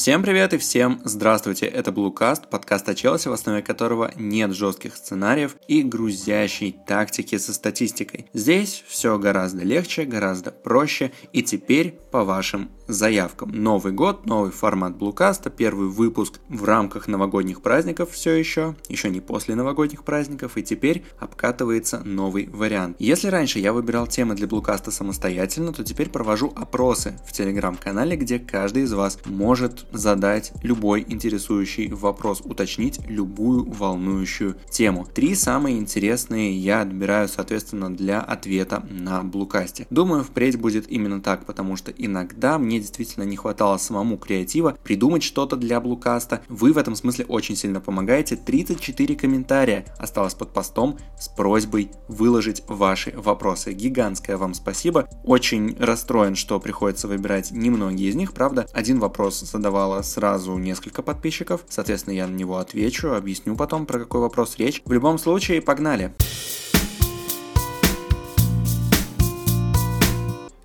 Всем привет и всем здравствуйте, это Bluecast, подкаст о Челси, в основе которого нет жестких сценариев и грузящей тактики со статистикой. Здесь все гораздо легче, гораздо проще и теперь по вашим заявкам. Новый год, новый формат Блукаста, первый выпуск в рамках новогодних праздников все еще, еще не после новогодних праздников, и теперь обкатывается новый вариант. Если раньше я выбирал темы для Блукаста самостоятельно, то теперь провожу опросы в телеграм-канале, где каждый из вас может задать любой интересующий вопрос, уточнить любую волнующую тему. Три самые интересные я отбираю, соответственно, для ответа на Блукасте. Думаю, впредь будет именно так, потому что иногда мне действительно не хватало самому креатива придумать что-то для Блукаста. Вы в этом смысле очень сильно помогаете. 34 комментария осталось под постом с просьбой выложить ваши вопросы. Гигантское вам спасибо. Очень расстроен, что приходится выбирать немногие из них. Правда, один вопрос задавало сразу несколько подписчиков. Соответственно, я на него отвечу, объясню потом, про какой вопрос речь. В любом случае, погнали! Погнали!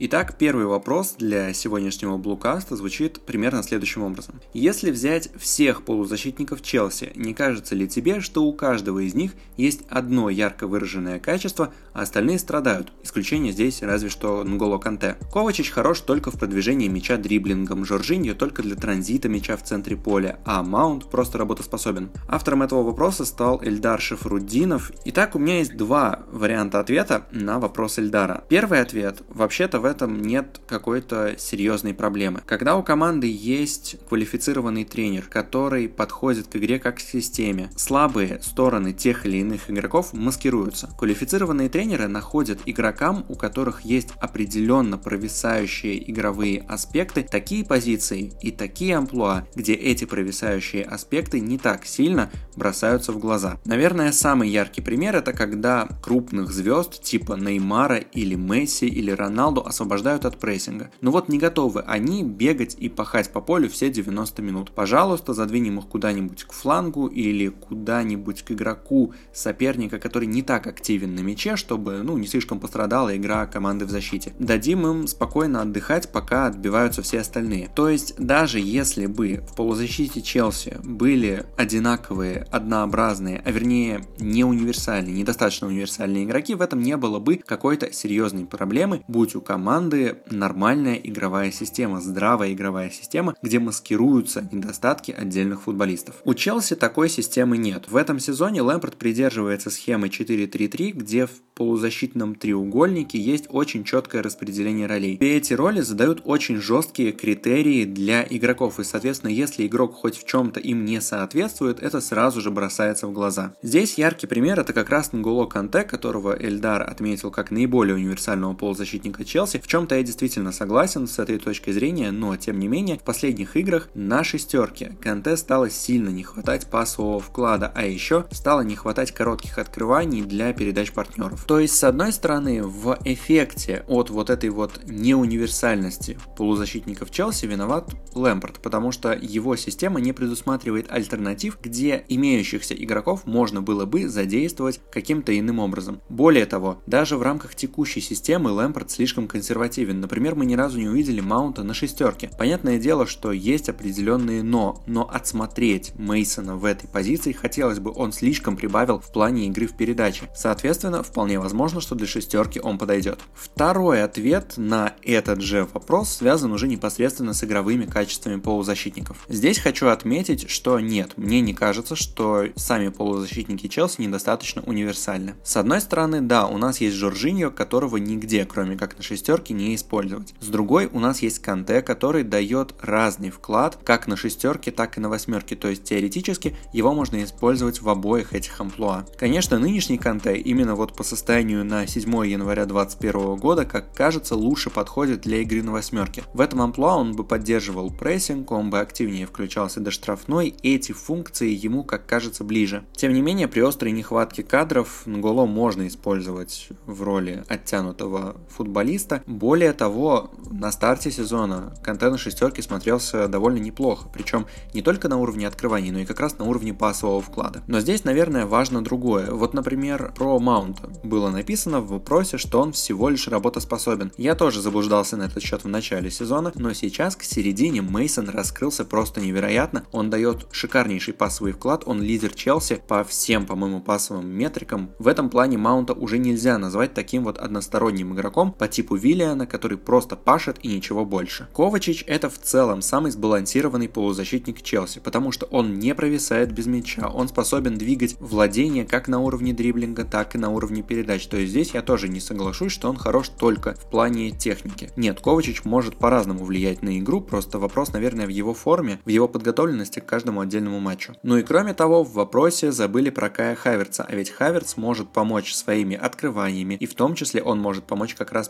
Итак, первый вопрос для сегодняшнего блукаста звучит примерно следующим образом. Если взять всех полузащитников Челси, не кажется ли тебе, что у каждого из них есть одно ярко выраженное качество, а остальные страдают? Исключение здесь разве что Нголо Канте. Ковачич хорош только в продвижении мяча дриблингом, Жоржиньо только для транзита мяча в центре поля, а Маунт просто работоспособен. Автором этого вопроса стал Эльдар Шафруддинов. Итак, у меня есть два варианта ответа на вопрос Эльдара. Первый ответ. Вообще-то в этом нет какой-то серьезной проблемы. Когда у команды есть квалифицированный тренер, который подходит к игре как к системе, слабые стороны тех или иных игроков маскируются. Квалифицированные тренеры находят игрокам, у которых есть определенно провисающие игровые аспекты, такие позиции и такие амплуа, где эти провисающие аспекты не так сильно бросаются в глаза. Наверное, самый яркий пример это когда крупных звезд типа Неймара или Месси или Роналду освобождают от прессинга. Но вот не готовы они бегать и пахать по полю все 90 минут. Пожалуйста, задвинем их куда-нибудь к флангу или куда-нибудь к игроку соперника, который не так активен на мяче, чтобы ну, не слишком пострадала игра команды в защите. Дадим им спокойно отдыхать, пока отбиваются все остальные. То есть, даже если бы в полузащите Челси были одинаковые, однообразные, а вернее не универсальные, недостаточно универсальные игроки, в этом не было бы какой-то серьезной проблемы, будь у команды команды нормальная игровая система, здравая игровая система, где маскируются недостатки отдельных футболистов. У Челси такой системы нет. В этом сезоне Лэмпорт придерживается схемы 4-3-3, где в полузащитном треугольнике есть очень четкое распределение ролей. И эти роли задают очень жесткие критерии для игроков, и, соответственно, если игрок хоть в чем-то им не соответствует, это сразу же бросается в глаза. Здесь яркий пример это как раз Нголо Канте, которого Эльдар отметил как наиболее универсального полузащитника Челси, в чем-то я действительно согласен с этой точкой зрения, но тем не менее в последних играх на шестерке Канте стало сильно не хватать пасового вклада, а еще стало не хватать коротких открываний для передач партнеров. То есть с одной стороны в эффекте от вот этой вот неуниверсальности полузащитников Челси виноват Лэмпорт, потому что его система не предусматривает альтернатив, где имеющихся игроков можно было бы задействовать каким-то иным образом. Более того, даже в рамках текущей системы Лэмпорт слишком консервативен консервативен. Например, мы ни разу не увидели маунта на шестерке. Понятное дело, что есть определенные но, но отсмотреть Мейсона в этой позиции хотелось бы, он слишком прибавил в плане игры в передаче. Соответственно, вполне возможно, что для шестерки он подойдет. Второй ответ на этот же вопрос связан уже непосредственно с игровыми качествами полузащитников. Здесь хочу отметить, что нет, мне не кажется, что сами полузащитники Челси недостаточно универсальны. С одной стороны, да, у нас есть Жоржиньо, которого нигде, кроме как на шестерке, шестерки не использовать. С другой у нас есть Канте, который дает разный вклад как на шестерке, так и на восьмерке, то есть теоретически его можно использовать в обоих этих амплуа. Конечно, нынешний Канте именно вот по состоянию на 7 января 2021 года, как кажется, лучше подходит для игры на восьмерке. В этом амплуа он бы поддерживал прессинг, он бы активнее включался до штрафной, эти функции ему, как кажется, ближе. Тем не менее, при острой нехватке кадров Нголо можно использовать в роли оттянутого футболиста, Более того, на старте сезона Канте на шестерке смотрелся довольно неплохо, причем не только на уровне открываний, но и как раз на уровне пасового вклада. Но здесь, наверное, важно другое. Вот, например, про Маунта было написано в вопросе, что он всего лишь работоспособен. Я тоже заблуждался на этот счет в начале сезона, но сейчас к середине Мейсон раскрылся просто невероятно. Он дает шикарнейший пасовый вклад, он лидер Челси по всем, по-моему, пасовым метрикам. В этом плане Маунта уже нельзя назвать таким вот односторонним игроком по типу Виллиана, который просто пашет и ничего больше. Ковачич это в целом самый сбалансированный полузащитник Челси, потому что он не провисает без мяча, он способен двигать владение как на уровне дриблинга, так и на уровне передач. То есть здесь я тоже не соглашусь, что он хорош только в плане техники. Нет, Ковачич может по-разному влиять на игру, просто вопрос, наверное, в его форме, в его подготовленности к каждому отдельному матчу. Ну и кроме того, в вопросе забыли про Кая Хаверца, а ведь Хаверц может помочь своими открываниями, и в том числе он может помочь как раз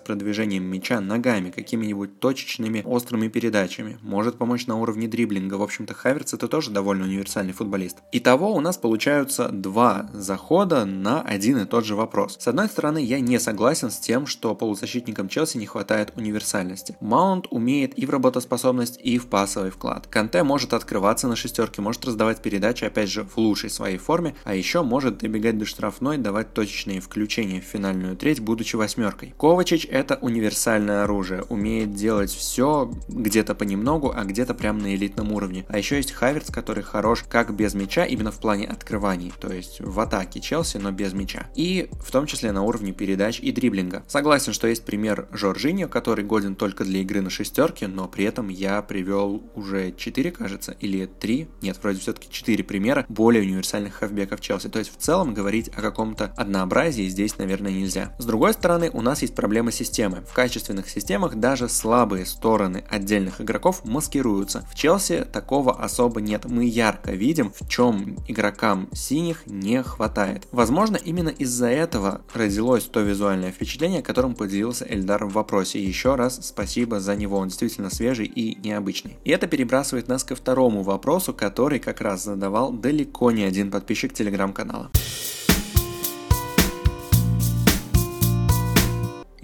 продвижением мяча ногами, какими-нибудь точечными острыми передачами, может помочь на уровне дриблинга. В общем-то, Хаверц это тоже довольно универсальный футболист. Итого у нас получаются два захода на один и тот же вопрос. С одной стороны, я не согласен с тем, что полузащитникам Челси не хватает универсальности. Маунт умеет и в работоспособность, и в пасовый вклад. Канте может открываться на шестерке, может раздавать передачи, опять же, в лучшей своей форме, а еще может добегать до штрафной, давать точечные включения в финальную треть, будучи восьмеркой. Ковачич это универсальное оружие, умеет делать все где-то понемногу, а где-то прям на элитном уровне. А еще есть Хаверс, который хорош как без мяча, именно в плане открываний, то есть в атаке Челси, но без мяча. И в том числе на уровне передач и дриблинга. Согласен, что есть пример Жоржиньо, который годен только для игры на шестерке, но при этом я привел уже 4, кажется, или 3, нет, вроде все-таки 4 примера более универсальных хавбеков Челси. То есть в целом говорить о каком-то однообразии здесь, наверное, нельзя. С другой стороны, у нас есть проблема системы. В качественных системах даже слабые стороны отдельных игроков маскируются. В Челси такого особо нет. Мы ярко видим, в чем игрокам синих не хватает. Возможно, именно из-за этого родилось то визуальное впечатление, которым поделился Эльдар в вопросе. Еще раз спасибо за него, он действительно свежий и необычный. И это перебрасывает нас ко второму вопросу, который как раз задавал далеко не один подписчик телеграм-канала.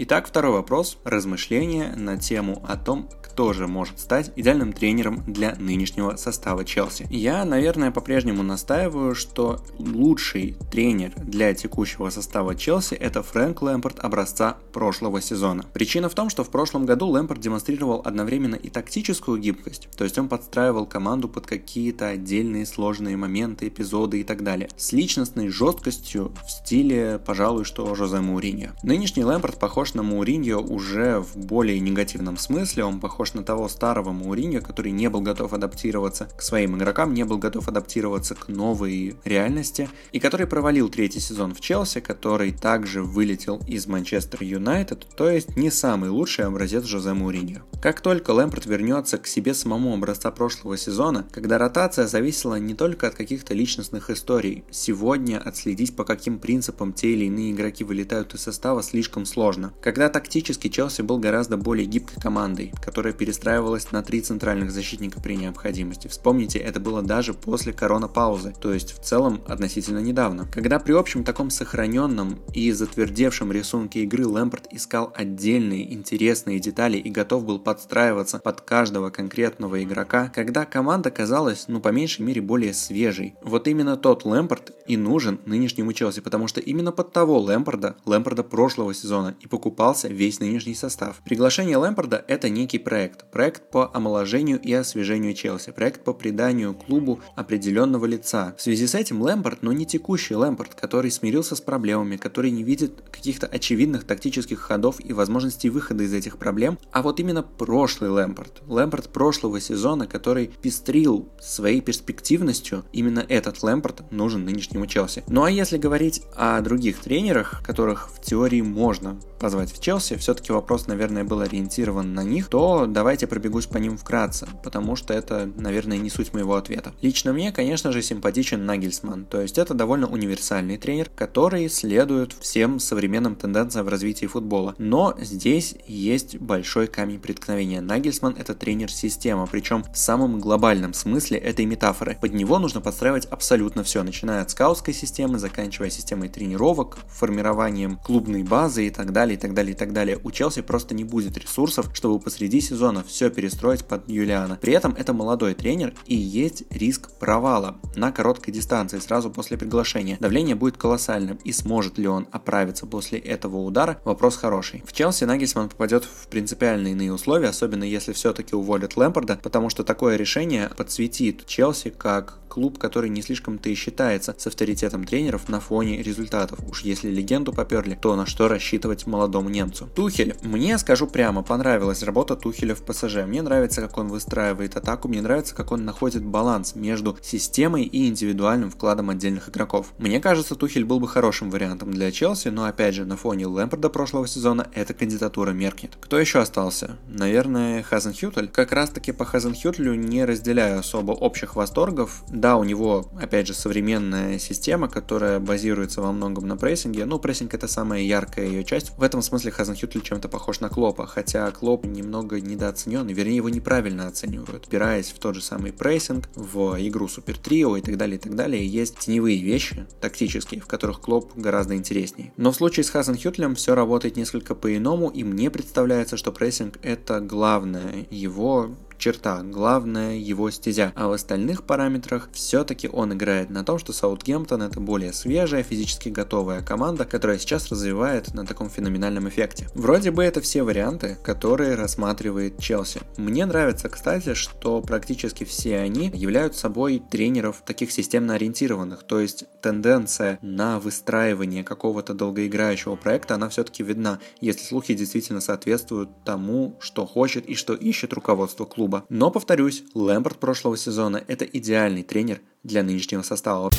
Итак, второй вопрос. Размышления на тему о том, тоже может стать идеальным тренером для нынешнего состава Челси. Я, наверное, по-прежнему настаиваю, что лучший тренер для текущего состава Челси это Фрэнк Лэмпорт образца прошлого сезона. Причина в том, что в прошлом году Лэмпорт демонстрировал одновременно и тактическую гибкость, то есть он подстраивал команду под какие-то отдельные сложные моменты, эпизоды и так далее, с личностной жесткостью в стиле, пожалуй, что Жозе Мауриньо. Нынешний Лэмпорт похож на Мауриньо уже в более негативном смысле, он похож похож на того старого Мауриньо, который не был готов адаптироваться к своим игрокам, не был готов адаптироваться к новой реальности, и который провалил третий сезон в Челси, который также вылетел из Манчестер Юнайтед, то есть не самый лучший образец Жозе Мауриньо. Как только Лэмпорт вернется к себе самому образца прошлого сезона, когда ротация зависела не только от каких-то личностных историй, сегодня отследить по каким принципам те или иные игроки вылетают из состава слишком сложно. Когда тактически Челси был гораздо более гибкой командой, которая перестраивалась на три центральных защитника при необходимости. Вспомните, это было даже после корона-паузы, то есть в целом относительно недавно. Когда при общем таком сохраненном и затвердевшем рисунке игры Лэмпорт искал отдельные интересные детали и готов был подстраиваться под каждого конкретного игрока, когда команда казалась, ну по меньшей мере, более свежей. Вот именно тот Лэмпорт и нужен нынешнему Челси, потому что именно под того Лэмпорда, Лэмпорда прошлого сезона, и покупался весь нынешний состав. Приглашение Лэмпорда это некий проект проект. По омоложению и освежению Челси. Проект по приданию клубу определенного лица. В связи с этим Лэмпорт, но не текущий Лэмпорт, который смирился с проблемами, который не видит каких-то очевидных тактических ходов и возможностей выхода из этих проблем, а вот именно прошлый Лэмпорт. Лэмпорт прошлого сезона, который пестрил своей перспективностью, именно этот Лэмпорт нужен нынешнему Челси. Ну а если говорить о других тренерах, которых в теории можно позвать в Челси, все-таки вопрос, наверное, был ориентирован на них, то давайте пробегусь по ним вкратце, потому что это, наверное, не суть моего ответа. Лично мне, конечно же, симпатичен Нагельсман, то есть это довольно универсальный тренер, который следует всем современным тенденциям в развитии футбола. Но здесь есть большой камень преткновения. Нагельсман это тренер-система, причем в самом глобальном смысле этой метафоры. Под него нужно подстраивать абсолютно все, начиная от скаутской системы, заканчивая системой тренировок, формированием клубной базы и так далее, так далее, и так далее. У Челси просто не будет ресурсов, чтобы посреди сезона все перестроить под Юлиана. При этом это молодой тренер и есть риск провала на короткой дистанции сразу после приглашения. Давление будет колоссальным и сможет ли он оправиться после этого удара, вопрос хороший. В Челси Нагельсман попадет в принципиально иные условия, особенно если все-таки уволят Лэмпорда, потому что такое решение подсветит Челси как клуб, который не слишком-то и считается с авторитетом тренеров на фоне результатов. Уж если легенду поперли, то на что рассчитывать молодому немцу. Тухель. Мне, скажу прямо, понравилась работа Тухеля в ПСЖ. Мне нравится, как он выстраивает атаку, мне нравится, как он находит баланс между системой и индивидуальным вкладом отдельных игроков. Мне кажется, Тухель был бы хорошим вариантом для Челси, но опять же, на фоне Лэмпорда прошлого сезона эта кандидатура меркнет. Кто еще остался? Наверное, Хазенхютель. Как раз таки по Хазенхютлю не разделяю особо общих восторгов. Да, у него, опять же, современная система, которая базируется во многом на прессинге. Ну, прессинг это самая яркая ее часть. В этом смысле Хазенхютль чем-то похож на Клопа, хотя Клоп немного недооценен, вернее его неправильно оценивают. Опираясь в тот же самый прессинг, в игру Супер Трио и так далее, и так далее, есть теневые вещи, тактические, в которых Клоп гораздо интереснее. Но в случае с Хазенхютлем все работает несколько по-иному, и мне представляется, что прессинг это главное его черта, главная его стезя. А в остальных параметрах все-таки он играет на том, что Саутгемптон это более свежая, физически готовая команда, которая сейчас развивает на таком феноменальном эффекте. Вроде бы это все варианты, которые рассматривает Челси. Мне нравится, кстати, что практически все они являются собой тренеров таких системно ориентированных, то есть тенденция на выстраивание какого-то долгоиграющего проекта, она все-таки видна, если слухи действительно соответствуют тому, что хочет и что ищет руководство клуба клуба. Но, повторюсь, Лэмпорт прошлого сезона – это идеальный тренер для нынешнего состава.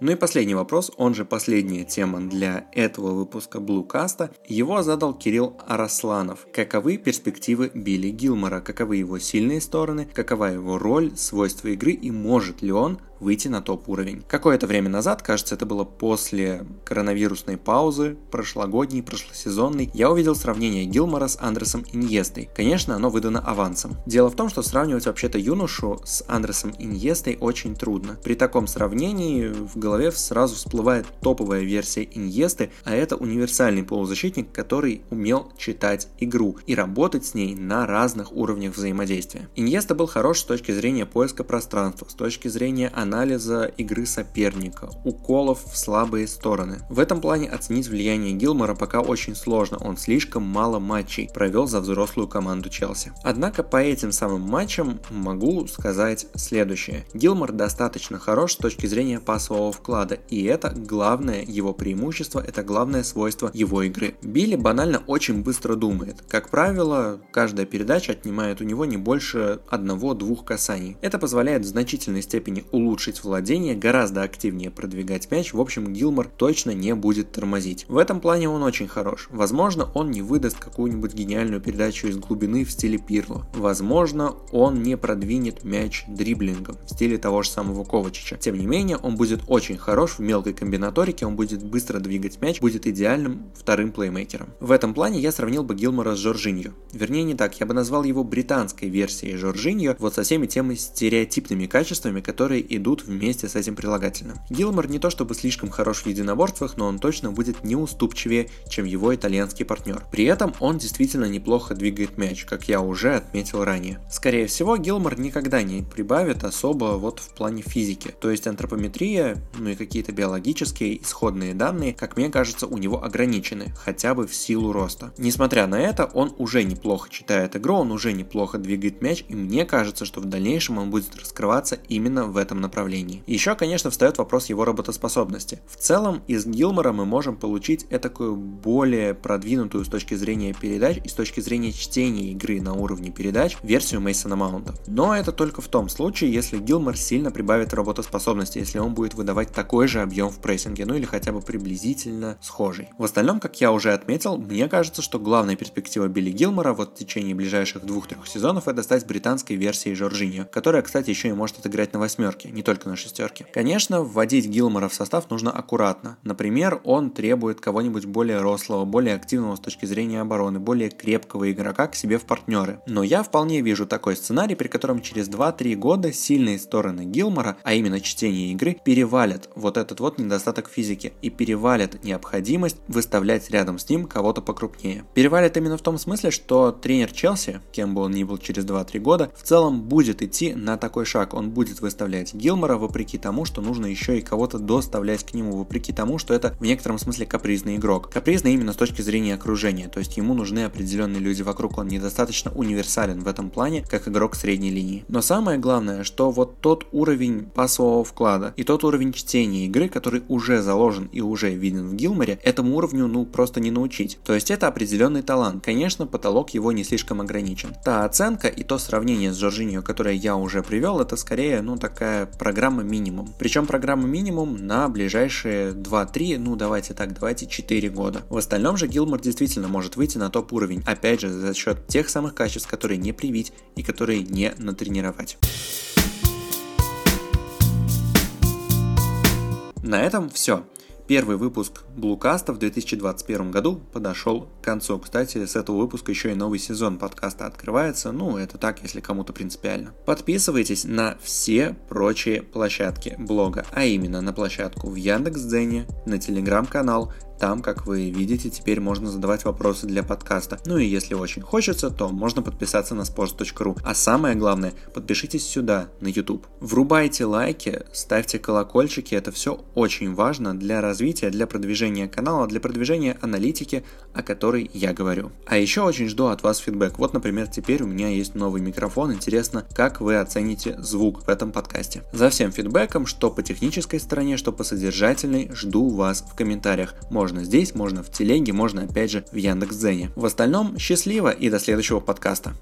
Ну и последний вопрос, он же последняя тема для этого выпуска Блукаста. Его задал Кирилл Арасланов. Каковы перспективы Билли Гилмора? Каковы его сильные стороны? Какова его роль, свойства игры и может ли он выйти на топ-уровень. Какое-то время назад, кажется, это было после коронавирусной паузы, прошлогодней, прошлосезонной, я увидел сравнение Гилмора с Андресом Иньестой. Конечно, оно выдано авансом. Дело в том, что сравнивать вообще-то юношу с Андресом Иньестой очень трудно. При таком сравнении в голове сразу всплывает топовая версия Иньесты, а это универсальный полузащитник, который умел читать игру и работать с ней на разных уровнях взаимодействия. Иньеста был хорош с точки зрения поиска пространства, с точки зрения анализа игры соперника, уколов в слабые стороны. В этом плане оценить влияние Гилмора пока очень сложно, он слишком мало матчей провел за взрослую команду Челси. Однако по этим самым матчам могу сказать следующее. Гилмор достаточно хорош с точки зрения пасового вклада, и это главное его преимущество, это главное свойство его игры. Билли банально очень быстро думает. Как правило, каждая передача отнимает у него не больше одного-двух касаний. Это позволяет в значительной степени улучшить улучшить владение, гораздо активнее продвигать мяч, в общем Гилмор точно не будет тормозить. В этом плане он очень хорош. Возможно, он не выдаст какую-нибудь гениальную передачу из глубины в стиле Пирло. Возможно, он не продвинет мяч дриблингом в стиле того же самого Ковачича. Тем не менее, он будет очень хорош в мелкой комбинаторике, он будет быстро двигать мяч, будет идеальным вторым плеймейкером. В этом плане я сравнил бы Гилмора с Жоржиньо. Вернее, не так, я бы назвал его британской версией Жоржиньо, вот со всеми теми стереотипными качествами, которые идут идут вместе с этим прилагательным. Гилмор не то чтобы слишком хорош в единоборствах, но он точно будет неуступчивее, чем его итальянский партнер. При этом он действительно неплохо двигает мяч, как я уже отметил ранее. Скорее всего, Гилмор никогда не прибавит особо вот в плане физики. То есть антропометрия, ну и какие-то биологические исходные данные, как мне кажется, у него ограничены, хотя бы в силу роста. Несмотря на это, он уже неплохо читает игру, он уже неплохо двигает мяч, и мне кажется, что в дальнейшем он будет раскрываться именно в этом направлении направлении. Еще, конечно, встает вопрос его работоспособности. В целом, из Гилмора мы можем получить этакую более продвинутую с точки зрения передач и с точки зрения чтения игры на уровне передач версию Мейсона Маунта. Но это только в том случае, если Гилмор сильно прибавит работоспособности, если он будет выдавать такой же объем в прессинге, ну или хотя бы приблизительно схожий. В остальном, как я уже отметил, мне кажется, что главная перспектива Билли Гилмора вот в течение ближайших двух-трех сезонов это стать британской версией Жоржиньо, которая, кстати, еще и может отыграть на восьмерке. Не только на шестерке. Конечно, вводить Гилмора в состав нужно аккуратно. Например, он требует кого-нибудь более рослого, более активного с точки зрения обороны, более крепкого игрока к себе в партнеры. Но я вполне вижу такой сценарий, при котором через 2-3 года сильные стороны Гилмора, а именно чтение игры, перевалят вот этот вот недостаток физики и перевалят необходимость выставлять рядом с ним кого-то покрупнее. Перевалят именно в том смысле, что тренер Челси, кем бы он ни был через 2-3 года, в целом будет идти на такой шаг. Он будет выставлять Гилмора вопреки тому, что нужно еще и кого-то доставлять к нему, вопреки тому, что это в некотором смысле капризный игрок. Капризный именно с точки зрения окружения, то есть ему нужны определенные люди вокруг, он недостаточно универсален в этом плане, как игрок средней линии. Но самое главное, что вот тот уровень пасового вклада и тот уровень чтения игры, который уже заложен и уже виден в Гилморе, этому уровню ну просто не научить. То есть это определенный талант. Конечно, потолок его не слишком ограничен. Та оценка и то сравнение с Жоржиньо, которое я уже привел, это скорее ну такая программа минимум. Причем программа минимум на ближайшие 2-3, ну давайте так, давайте 4 года. В остальном же Гилмор действительно может выйти на топ уровень, опять же за счет тех самых качеств, которые не привить и которые не натренировать. На этом все. Первый выпуск Блукаста в 2021 году подошел к концу. Кстати, с этого выпуска еще и новый сезон подкаста открывается. Ну, это так, если кому-то принципиально. Подписывайтесь на все прочие площадки блога, а именно на площадку в Яндекс.Дзене, на телеграм-канал, там, как вы видите, теперь можно задавать вопросы для подкаста. Ну и если очень хочется, то можно подписаться на sports.ru. А самое главное, подпишитесь сюда, на YouTube. Врубайте лайки, ставьте колокольчики, это все очень важно для развития, для продвижения канала, для продвижения аналитики, о которой я говорю. А еще очень жду от вас фидбэк. Вот, например, теперь у меня есть новый микрофон. Интересно, как вы оцените звук в этом подкасте. За всем фидбэком, что по технической стороне, что по содержательной, жду вас в комментариях. Можно можно здесь, можно в телеге, можно опять же в Яндекс.Дзене. В остальном счастливо и до следующего подкаста.